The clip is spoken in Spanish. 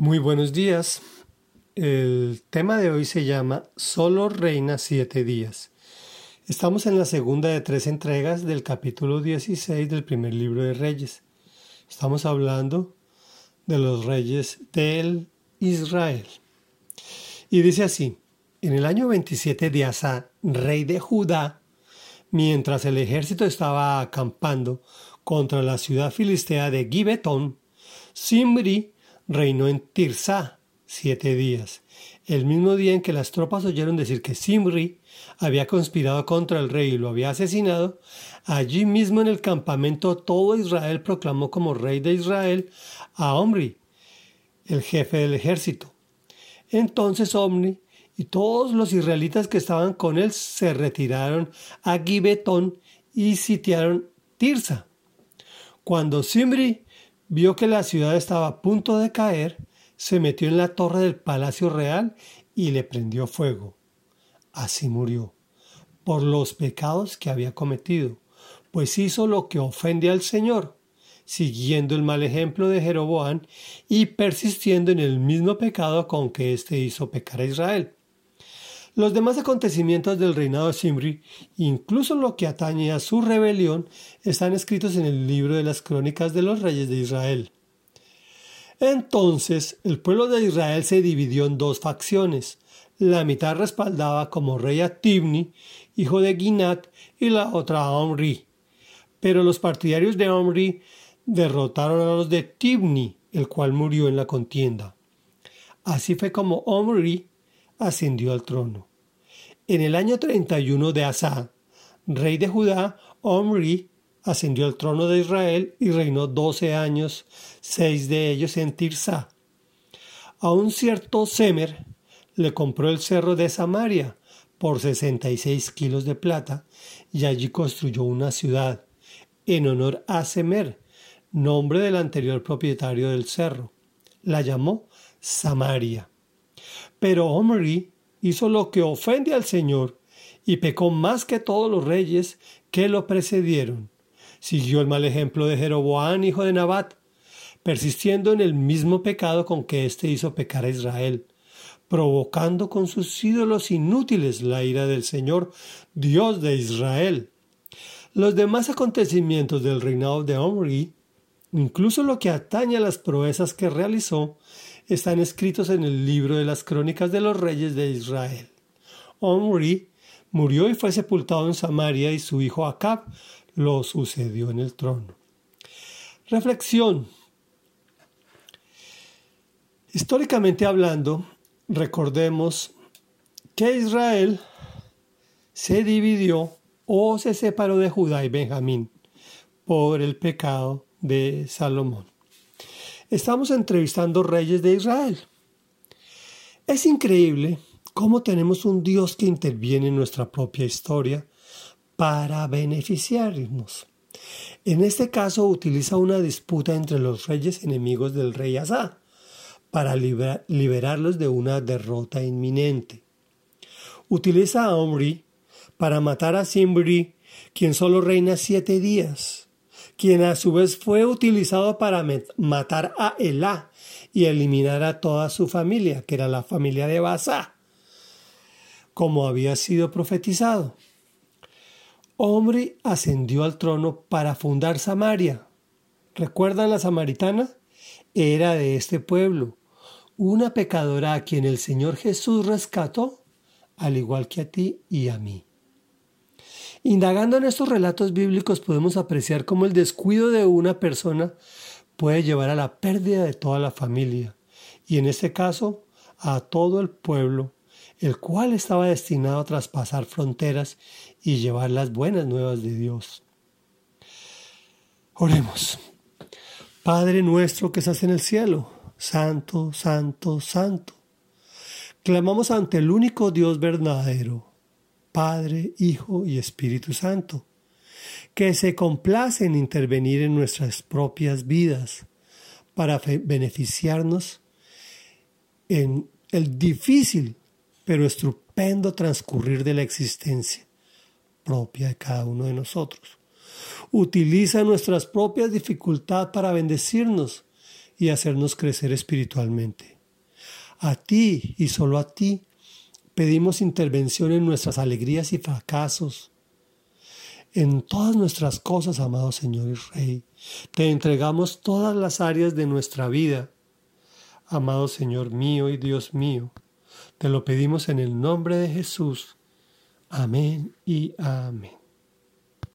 Muy buenos días. El tema de hoy se llama Solo reina siete días. Estamos en la segunda de tres entregas del capítulo 16 del primer libro de Reyes. Estamos hablando de los reyes del Israel. Y dice así, en el año 27 de Asa, rey de Judá, mientras el ejército estaba acampando contra la ciudad filistea de Gibetón, Simri reinó en Tirsa siete días, el mismo día en que las tropas oyeron decir que Simri había conspirado contra el rey y lo había asesinado, allí mismo en el campamento todo Israel proclamó como rey de Israel a Omri, el jefe del ejército. Entonces Omri y todos los israelitas que estaban con él se retiraron a Gibetón y sitiaron Tirsa. Cuando Simri vio que la ciudad estaba a punto de caer, se metió en la torre del palacio real y le prendió fuego. Así murió, por los pecados que había cometido, pues hizo lo que ofende al Señor, siguiendo el mal ejemplo de Jeroboán y persistiendo en el mismo pecado con que éste hizo pecar a Israel. Los demás acontecimientos del reinado de Simri, incluso lo que atañe a su rebelión, están escritos en el libro de las crónicas de los reyes de Israel. Entonces el pueblo de Israel se dividió en dos facciones. La mitad respaldaba como rey a Tibni, hijo de Ginat, y la otra a Omri. Pero los partidarios de Omri derrotaron a los de Tibni, el cual murió en la contienda. Así fue como Omri ascendió al trono. En el año 31 de Asa, rey de Judá, Omri ascendió al trono de Israel y reinó doce años, seis de ellos en Tirsa. A un cierto Semer le compró el cerro de Samaria por sesenta y seis kilos de plata y allí construyó una ciudad en honor a Semer, nombre del anterior propietario del cerro. La llamó Samaria. Pero Omri hizo lo que ofende al Señor y pecó más que todos los reyes que lo precedieron. Siguió el mal ejemplo de Jeroboán, hijo de Nabat, persistiendo en el mismo pecado con que éste hizo pecar a Israel, provocando con sus ídolos inútiles la ira del Señor, Dios de Israel. Los demás acontecimientos del reinado de Omri, incluso lo que atañe a las proezas que realizó, están escritos en el libro de las crónicas de los reyes de Israel. Omri murió y fue sepultado en Samaria y su hijo Acab lo sucedió en el trono. Reflexión. Históricamente hablando, recordemos que Israel se dividió o se separó de Judá y Benjamín por el pecado de Salomón. Estamos entrevistando reyes de Israel. Es increíble cómo tenemos un Dios que interviene en nuestra propia historia para beneficiarnos. En este caso utiliza una disputa entre los reyes enemigos del rey Asa para liberarlos de una derrota inminente. Utiliza a Omri para matar a Simbri, quien solo reina siete días quien a su vez fue utilizado para matar a Elá y eliminar a toda su familia, que era la familia de Basá, como había sido profetizado. Omri ascendió al trono para fundar Samaria. ¿Recuerdan la samaritana? Era de este pueblo, una pecadora a quien el Señor Jesús rescató, al igual que a ti y a mí. Indagando en estos relatos bíblicos podemos apreciar cómo el descuido de una persona puede llevar a la pérdida de toda la familia y en este caso a todo el pueblo, el cual estaba destinado a traspasar fronteras y llevar las buenas nuevas de Dios. Oremos. Padre nuestro que estás en el cielo, santo, santo, santo. Clamamos ante el único Dios verdadero Padre, Hijo y Espíritu Santo, que se complace en intervenir en nuestras propias vidas para beneficiarnos en el difícil pero estupendo transcurrir de la existencia propia de cada uno de nosotros. Utiliza nuestras propias dificultades para bendecirnos y hacernos crecer espiritualmente. A ti y solo a ti pedimos intervención en nuestras alegrías y fracasos, en todas nuestras cosas, amado Señor y Rey. Te entregamos todas las áreas de nuestra vida, amado Señor mío y Dios mío. Te lo pedimos en el nombre de Jesús. Amén y amén.